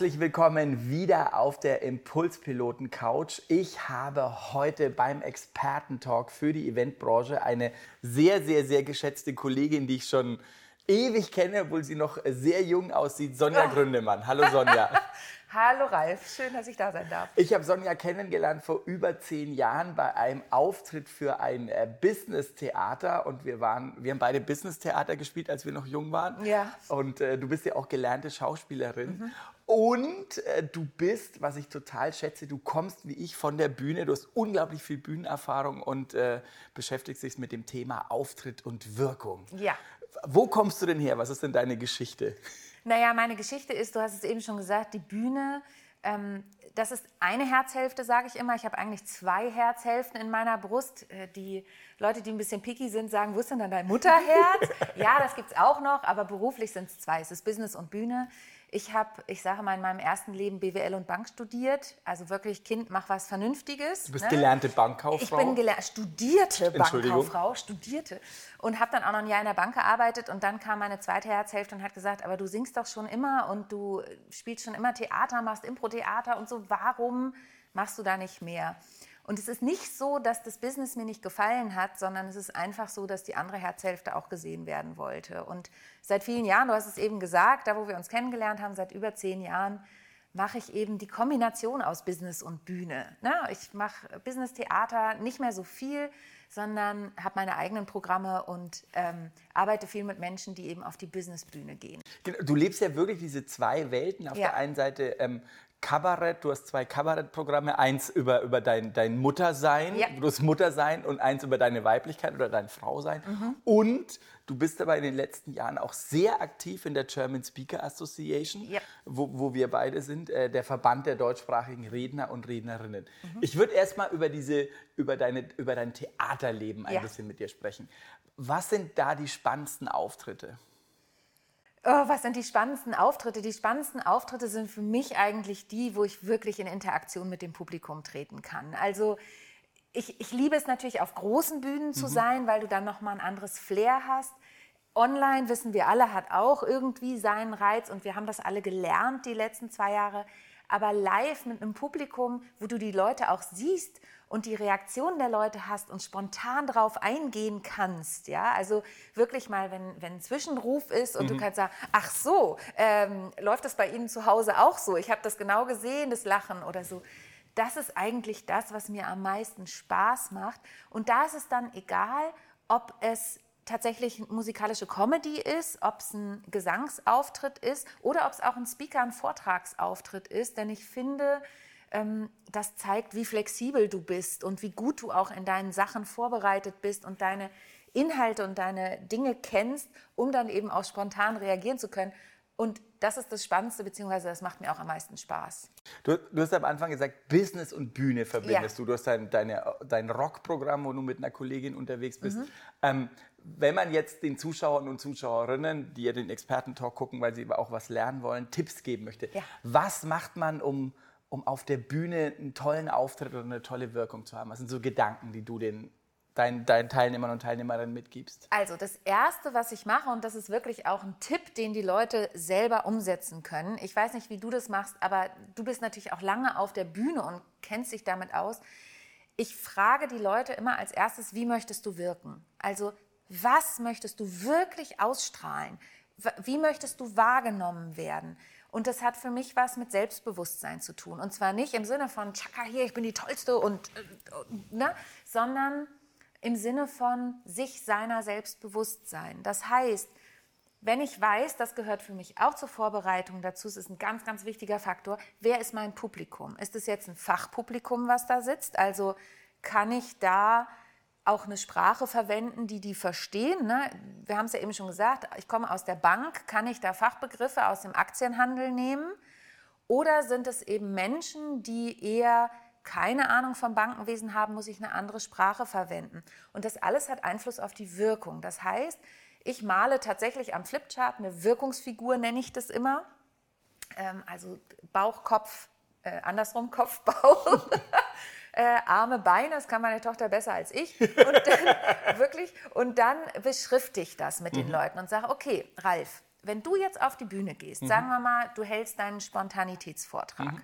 Herzlich willkommen wieder auf der Impulspiloten Couch. Ich habe heute beim Expertentalk für die Eventbranche eine sehr, sehr, sehr geschätzte Kollegin, die ich schon ewig kenne, obwohl sie noch sehr jung aussieht, Sonja oh. Gründemann. Hallo Sonja. Hallo Ralf, schön, dass ich da sein darf. Ich habe Sonja kennengelernt vor über zehn Jahren bei einem Auftritt für ein äh, Business-Theater und wir waren, wir haben beide Business-Theater gespielt, als wir noch jung waren. Ja. Und äh, du bist ja auch gelernte Schauspielerin. Mhm. Und äh, du bist, was ich total schätze, du kommst wie ich von der Bühne, du hast unglaublich viel Bühnenerfahrung und äh, beschäftigst dich mit dem Thema Auftritt und Wirkung. Ja. Wo kommst du denn her? Was ist denn deine Geschichte? Naja, meine Geschichte ist, du hast es eben schon gesagt, die Bühne. Ähm, das ist eine Herzhälfte, sage ich immer. Ich habe eigentlich zwei Herzhälften in meiner Brust. Äh, die Leute, die ein bisschen picky sind, sagen, wo ist denn dann dein Mutterherz? ja, das gibt es auch noch, aber beruflich sind es zwei. Es ist Business und Bühne. Ich habe, ich sage mal, in meinem ersten Leben BWL und Bank studiert. Also wirklich, Kind, mach was Vernünftiges. Du bist ne? gelernte Bankkauffrau? Ich bin geler studierte Bankkauffrau, studierte. Und habe dann auch noch ein Jahr in der Bank gearbeitet. Und dann kam meine zweite Herzhälfte und hat gesagt, aber du singst doch schon immer und du spielst schon immer Theater, machst Impro-Theater und so. Warum machst du da nicht mehr? Und es ist nicht so, dass das Business mir nicht gefallen hat, sondern es ist einfach so, dass die andere Herzhälfte auch gesehen werden wollte. Und seit vielen Jahren, du hast es eben gesagt, da wo wir uns kennengelernt haben, seit über zehn Jahren, mache ich eben die Kombination aus Business und Bühne. Ich mache Business-Theater nicht mehr so viel, sondern habe meine eigenen Programme und ähm, arbeite viel mit Menschen, die eben auf die Businessbühne gehen. Genau, du lebst ja wirklich diese zwei Welten. Auf ja. der einen Seite ähm, Kabarett, du hast zwei Kabarettprogramme, eins über, über dein, dein Muttersein, ja. du hast Muttersein und eins über deine Weiblichkeit oder dein Frausein. Mhm. Und du bist aber in den letzten Jahren auch sehr aktiv in der German Speaker Association, ja. wo, wo wir beide sind, äh, der Verband der deutschsprachigen Redner und Rednerinnen. Mhm. Ich würde erst mal über, diese, über, deine, über dein Theaterleben ein ja. bisschen mit dir sprechen. Was sind da die spannendsten Auftritte? Oh, was sind die spannendsten Auftritte? Die spannendsten Auftritte sind für mich eigentlich die, wo ich wirklich in Interaktion mit dem Publikum treten kann. Also ich, ich liebe es natürlich, auf großen Bühnen zu mhm. sein, weil du dann nochmal ein anderes Flair hast. Online, wissen wir alle, hat auch irgendwie seinen Reiz und wir haben das alle gelernt die letzten zwei Jahre. Aber live mit einem Publikum, wo du die Leute auch siehst und die Reaktion der Leute hast und spontan darauf eingehen kannst, ja, also wirklich mal, wenn, wenn ein Zwischenruf ist und mhm. du kannst sagen, ach so, ähm, läuft das bei Ihnen zu Hause auch so? Ich habe das genau gesehen, das Lachen oder so. Das ist eigentlich das, was mir am meisten Spaß macht. Und da ist es dann egal, ob es tatsächlich musikalische Comedy ist, ob es ein Gesangsauftritt ist oder ob es auch ein Speaker, ein Vortragsauftritt ist. Denn ich finde, ähm, das zeigt, wie flexibel du bist und wie gut du auch in deinen Sachen vorbereitet bist und deine Inhalte und deine Dinge kennst, um dann eben auch spontan reagieren zu können. Und das ist das Spannendste, beziehungsweise das macht mir auch am meisten Spaß. Du, du hast am Anfang gesagt, Business und Bühne verbindest ja. du. Du hast dein, deine, dein Rockprogramm, wo du mit einer Kollegin unterwegs bist. Mhm. Ähm, wenn man jetzt den Zuschauern und Zuschauerinnen, die ja den Expertentalk gucken, weil sie auch was lernen wollen, Tipps geben möchte, ja. was macht man, um um auf der Bühne einen tollen Auftritt oder eine tolle Wirkung zu haben? Was sind so Gedanken, die du den deinen, deinen Teilnehmern und Teilnehmerinnen mitgibst? Also das Erste, was ich mache, und das ist wirklich auch ein Tipp, den die Leute selber umsetzen können. Ich weiß nicht, wie du das machst, aber du bist natürlich auch lange auf der Bühne und kennst dich damit aus. Ich frage die Leute immer als erstes, wie möchtest du wirken? Also was möchtest du wirklich ausstrahlen? Wie möchtest du wahrgenommen werden? Und das hat für mich was mit Selbstbewusstsein zu tun. Und zwar nicht im Sinne von, tschakka, hier, ich bin die Tollste, und, äh, ne? sondern im Sinne von sich seiner Selbstbewusstsein. Das heißt, wenn ich weiß, das gehört für mich auch zur Vorbereitung dazu, es ist ein ganz, ganz wichtiger Faktor, wer ist mein Publikum? Ist es jetzt ein Fachpublikum, was da sitzt? Also kann ich da auch eine Sprache verwenden, die die verstehen. Ne? Wir haben es ja eben schon gesagt, ich komme aus der Bank, kann ich da Fachbegriffe aus dem Aktienhandel nehmen? Oder sind es eben Menschen, die eher keine Ahnung vom Bankenwesen habe, muss ich eine andere Sprache verwenden. Und das alles hat Einfluss auf die Wirkung. Das heißt, ich male tatsächlich am Flipchart eine Wirkungsfigur, nenne ich das immer. Ähm, also Bauch, Kopf, äh, andersrum Kopf, Bauch. Äh, Arme, Beine, das kann meine Tochter besser als ich. Und dann, wirklich, und dann beschrifte ich das mit den mhm. Leuten und sage, okay, Ralf, wenn du jetzt auf die Bühne gehst, mhm. sagen wir mal, du hältst deinen Spontanitätsvortrag, mhm.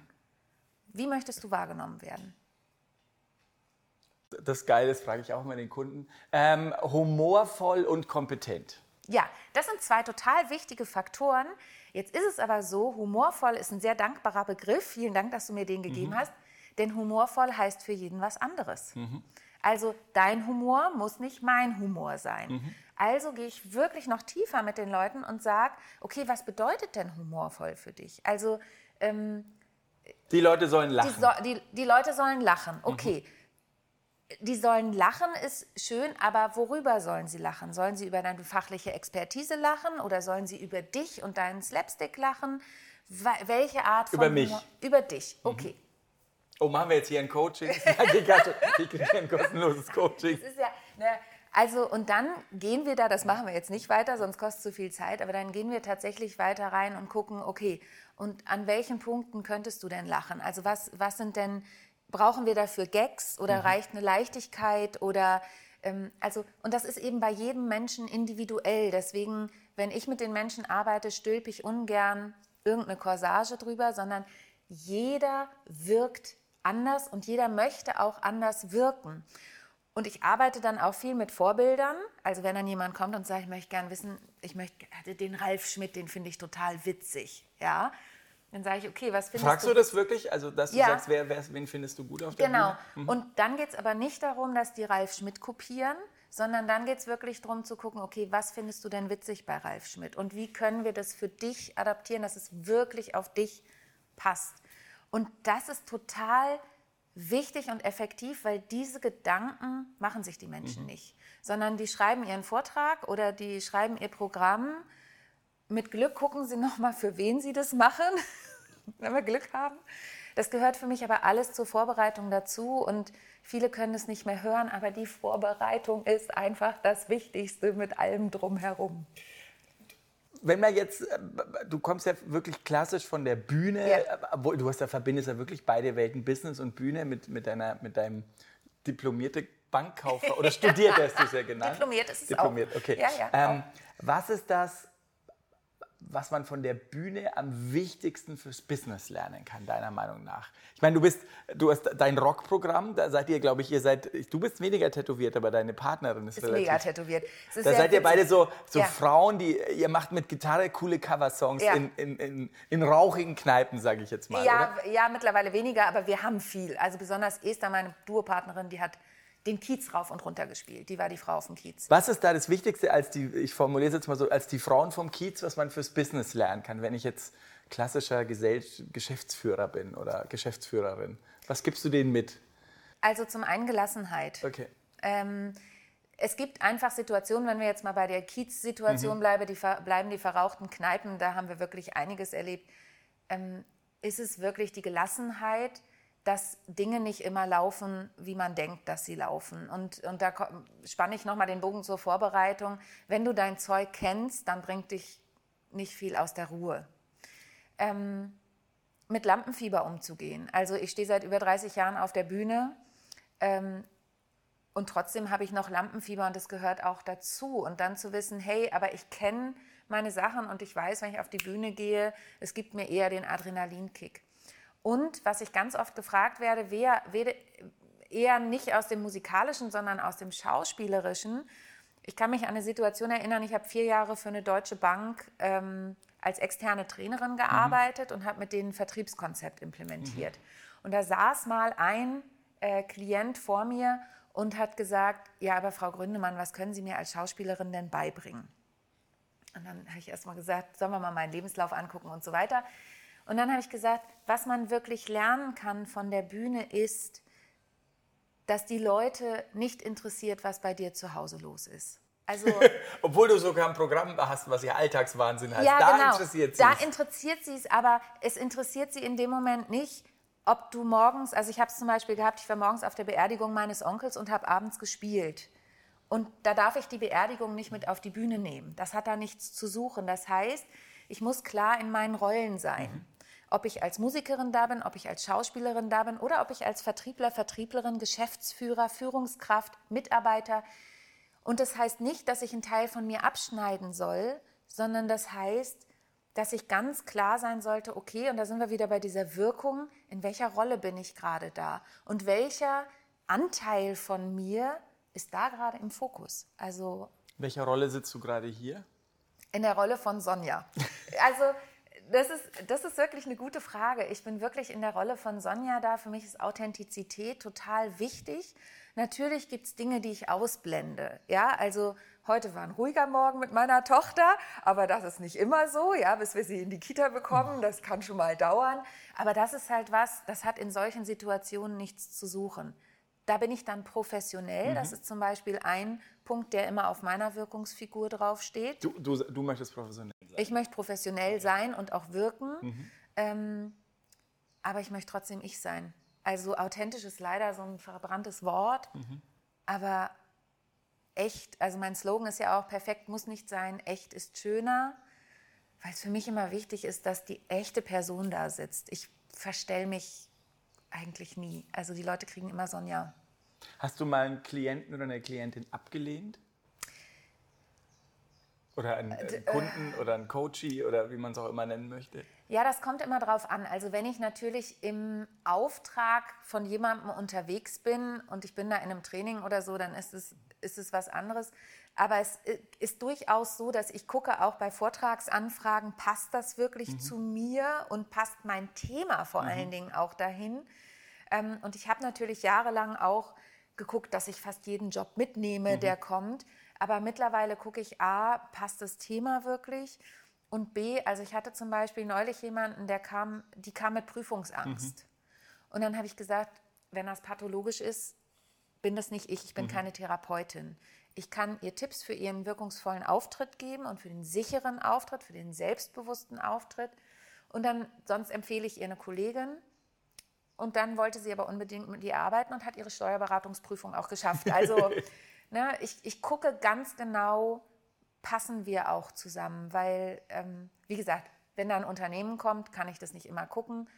wie möchtest du wahrgenommen werden? Das Geile ist, frage ich auch mal den Kunden, ähm, humorvoll und kompetent. Ja, das sind zwei total wichtige Faktoren. Jetzt ist es aber so, humorvoll ist ein sehr dankbarer Begriff. Vielen Dank, dass du mir den gegeben mhm. hast. Denn humorvoll heißt für jeden was anderes. Mhm. Also dein Humor muss nicht mein Humor sein. Mhm. Also gehe ich wirklich noch tiefer mit den Leuten und sage, okay, was bedeutet denn humorvoll für dich? Also ähm, die Leute sollen lachen. Die, so, die, die Leute sollen lachen. Okay. Mhm die sollen lachen, ist schön, aber worüber sollen sie lachen? Sollen sie über deine fachliche Expertise lachen oder sollen sie über dich und deinen Slapstick lachen? Welche Art von Über mich. Humor? Über dich, mhm. Oh, machen wir jetzt hier ein Coaching? ich kriege ein kostenloses Coaching. Ja, ne, also, und dann gehen wir da, das machen wir jetzt nicht weiter, sonst kostet es zu viel Zeit, aber dann gehen wir tatsächlich weiter rein und gucken, okay, und an welchen Punkten könntest du denn lachen? Also, was, was sind denn brauchen wir dafür Gags oder mhm. reicht eine Leichtigkeit oder ähm, also und das ist eben bei jedem Menschen individuell. Deswegen, wenn ich mit den Menschen arbeite, stülpe ich ungern irgendeine Corsage drüber, sondern jeder wirkt anders und jeder möchte auch anders wirken. Und ich arbeite dann auch viel mit Vorbildern. Also wenn dann jemand kommt und sagt, ich möchte gerne wissen, ich möchte den Ralf Schmidt, den finde ich total witzig, ja. Dann sage ich, okay, was findest Fragst du? Fragst du das wirklich? Also, dass du ja. sagst, wer, wer, wen findest du gut auf der genau. Bühne? Genau. Mhm. Und dann geht es aber nicht darum, dass die Ralf Schmidt kopieren, sondern dann geht es wirklich darum zu gucken, okay, was findest du denn witzig bei Ralf Schmidt? Und wie können wir das für dich adaptieren, dass es wirklich auf dich passt? Und das ist total wichtig und effektiv, weil diese Gedanken machen sich die Menschen mhm. nicht, sondern die schreiben ihren Vortrag oder die schreiben ihr Programm mit Glück gucken Sie noch mal, für wen Sie das machen, wenn wir Glück haben. Das gehört für mich aber alles zur Vorbereitung dazu und viele können es nicht mehr hören, aber die Vorbereitung ist einfach das Wichtigste mit allem drumherum. Wenn man jetzt, äh, du kommst ja wirklich klassisch von der Bühne, ja. Äh, du hast ja verbindest ja wirklich beide Welten, Business und Bühne mit, mit, deiner, mit deinem diplomierte Bankkaufer oder studiert hast du es ja genannt. Diplomiert ist es Diplomiert, auch. okay. Ja, ja, ähm, was ist das, was man von der Bühne am wichtigsten fürs Business lernen kann, deiner Meinung nach? Ich meine, du bist, du hast dein Rockprogramm, da seid ihr, glaube ich, ihr seid, du bist weniger tätowiert, aber deine Partnerin ist, ist relativ, mega tätowiert. da seid ihr beide so, so ja. Frauen, die, ihr macht mit Gitarre coole Coversongs ja. in, in, in, in, rauchigen Kneipen, sage ich jetzt mal. Ja, oder? ja, mittlerweile weniger, aber wir haben viel. Also besonders Esther, meine Duopartnerin, die hat den Kiez rauf und runter gespielt. Die war die Frau auf dem Kiez. Was ist da das Wichtigste als die, ich formuliere es jetzt mal so, als die Frauen vom Kiez, was man fürs Business lernen kann, wenn ich jetzt klassischer Gesell Geschäftsführer bin oder Geschäftsführerin? Was gibst du denen mit? Also zum einen Gelassenheit. Okay. Ähm, es gibt einfach Situationen, wenn wir jetzt mal bei der Kiez-Situation mhm. bleiben, die, bleiben, die verrauchten Kneipen, da haben wir wirklich einiges erlebt. Ähm, ist es wirklich die Gelassenheit, dass Dinge nicht immer laufen, wie man denkt, dass sie laufen. Und, und da spanne ich nochmal den Bogen zur Vorbereitung. Wenn du dein Zeug kennst, dann bringt dich nicht viel aus der Ruhe. Ähm, mit Lampenfieber umzugehen. Also ich stehe seit über 30 Jahren auf der Bühne ähm, und trotzdem habe ich noch Lampenfieber und das gehört auch dazu. Und dann zu wissen, hey, aber ich kenne meine Sachen und ich weiß, wenn ich auf die Bühne gehe, es gibt mir eher den Adrenalinkick. Und was ich ganz oft gefragt werde, wer, wer eher nicht aus dem musikalischen, sondern aus dem schauspielerischen. Ich kann mich an eine Situation erinnern, ich habe vier Jahre für eine deutsche Bank ähm, als externe Trainerin mhm. gearbeitet mhm. und habe mit denen ein Vertriebskonzept implementiert. Mhm. Und da saß mal ein äh, Klient vor mir und hat gesagt, ja, aber Frau Gründemann, was können Sie mir als Schauspielerin denn beibringen? Und dann habe ich erst mal gesagt, sollen wir mal meinen Lebenslauf angucken und so weiter. Und dann habe ich gesagt, was man wirklich lernen kann von der Bühne ist, dass die Leute nicht interessiert, was bei dir zu Hause los ist. Also, Obwohl du sogar ein Programm hast, was ihr Alltagswahnsinn heißt. Ja, da genau. interessiert sie Da interessiert sie es, aber es interessiert sie in dem Moment nicht, ob du morgens, also ich habe es zum Beispiel gehabt, ich war morgens auf der Beerdigung meines Onkels und habe abends gespielt. Und da darf ich die Beerdigung nicht mit auf die Bühne nehmen. Das hat da nichts zu suchen. Das heißt, ich muss klar in meinen Rollen sein. Mhm. Ob ich als Musikerin da bin, ob ich als Schauspielerin da bin oder ob ich als Vertriebler, Vertrieblerin, Geschäftsführer, Führungskraft, Mitarbeiter. Und das heißt nicht, dass ich einen Teil von mir abschneiden soll, sondern das heißt, dass ich ganz klar sein sollte, okay, und da sind wir wieder bei dieser Wirkung, in welcher Rolle bin ich gerade da und welcher Anteil von mir ist da gerade im Fokus. Also welcher Rolle sitzt du gerade hier? In der Rolle von Sonja. Also das ist, das ist wirklich eine gute Frage. Ich bin wirklich in der Rolle von Sonja da. Für mich ist Authentizität total wichtig. Natürlich gibt es Dinge, die ich ausblende. Ja, also heute war ein ruhiger Morgen mit meiner Tochter, aber das ist nicht immer so, ja, bis wir sie in die Kita bekommen. Das kann schon mal dauern. Aber das ist halt was, das hat in solchen Situationen nichts zu suchen. Da bin ich dann professionell. Mhm. Das ist zum Beispiel ein Punkt, der immer auf meiner Wirkungsfigur draufsteht. Du, du, du möchtest professionell sein? Ich möchte professionell sein und auch wirken. Mhm. Ähm, aber ich möchte trotzdem ich sein. Also authentisch ist leider so ein verbranntes Wort. Mhm. Aber echt, also mein Slogan ist ja auch, perfekt muss nicht sein, echt ist schöner. Weil es für mich immer wichtig ist, dass die echte Person da sitzt. Ich verstell mich eigentlich nie. Also die Leute kriegen immer so ein Ja. Hast du mal einen Klienten oder eine Klientin abgelehnt? Oder einen, einen äh, Kunden oder einen Coachie oder wie man es auch immer nennen möchte? Ja, das kommt immer drauf an. Also wenn ich natürlich im Auftrag von jemandem unterwegs bin und ich bin da in einem Training oder so, dann ist es, ist es was anderes. Aber es äh, ist durchaus so, dass ich gucke auch bei Vortragsanfragen, passt das wirklich mhm. zu mir und passt mein Thema vor mhm. allen Dingen auch dahin. Ähm, und ich habe natürlich jahrelang auch geguckt, dass ich fast jeden Job mitnehme, mhm. der kommt. Aber mittlerweile gucke ich, a, passt das Thema wirklich? Und B, also ich hatte zum Beispiel neulich jemanden, der kam, die kam mit Prüfungsangst. Mhm. Und dann habe ich gesagt, wenn das pathologisch ist, bin das nicht ich, ich bin mhm. keine Therapeutin. Ich kann ihr Tipps für ihren wirkungsvollen Auftritt geben und für den sicheren Auftritt, für den selbstbewussten Auftritt. Und dann, sonst empfehle ich ihr eine Kollegin. Und dann wollte sie aber unbedingt mit ihr arbeiten und hat ihre Steuerberatungsprüfung auch geschafft. Also ne, ich, ich gucke ganz genau, passen wir auch zusammen, weil, ähm, wie gesagt, wenn da ein Unternehmen kommt, kann ich das nicht immer gucken.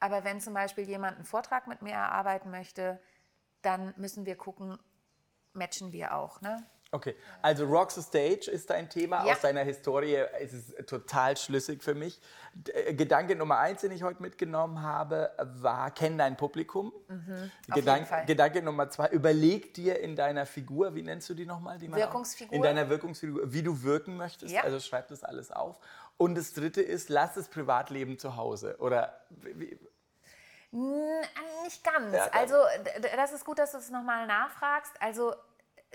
Aber wenn zum Beispiel jemand einen Vortrag mit mir erarbeiten möchte, dann müssen wir gucken, matchen wir auch. Ne? Okay, also Rocks the Stage ist dein Thema. Ja. Aus deiner Historie ist es total schlüssig für mich. Äh, Gedanke Nummer eins, den ich heute mitgenommen habe, war, kenn dein Publikum. Mhm, Gedank Gedanke Nummer zwei, überleg dir in deiner Figur, wie nennst du die nochmal? Die Wirkungsfigur. In deiner Wirkungsfigur, wie du wirken möchtest. Ja. Also schreib das alles auf. Und das dritte ist, lass das Privatleben zu Hause. Oder wie, nicht ganz. Ja, also das ist gut, dass du es nochmal nachfragst. Also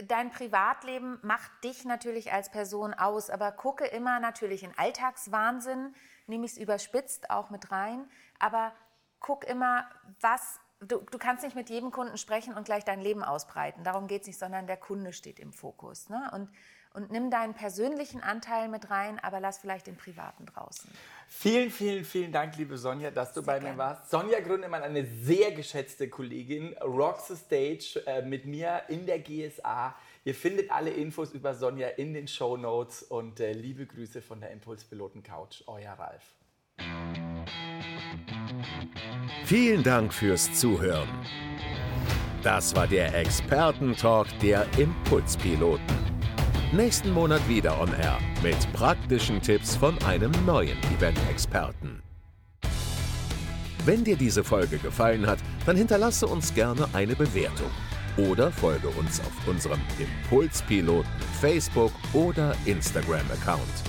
dein Privatleben macht dich natürlich als Person aus, aber gucke immer natürlich in Alltagswahnsinn, nehme ich es überspitzt auch mit rein, aber guck immer, was, du, du kannst nicht mit jedem Kunden sprechen und gleich dein Leben ausbreiten, darum geht es nicht, sondern der Kunde steht im Fokus. Ne? Und und nimm deinen persönlichen Anteil mit rein, aber lass vielleicht den privaten draußen. Vielen, vielen, vielen Dank, liebe Sonja, dass du sehr bei gerne. mir warst. Sonja Grundemann, eine sehr geschätzte Kollegin, rocks the stage äh, mit mir in der GSA. Ihr findet alle Infos über Sonja in den Show Notes und äh, liebe Grüße von der Impulspiloten Couch, euer Ralf. Vielen Dank fürs Zuhören. Das war der Expertentalk der Impulspiloten. Nächsten Monat wieder on Air mit praktischen Tipps von einem neuen Event-Experten. Wenn dir diese Folge gefallen hat, dann hinterlasse uns gerne eine Bewertung oder folge uns auf unserem Impulspiloten Facebook oder Instagram-Account.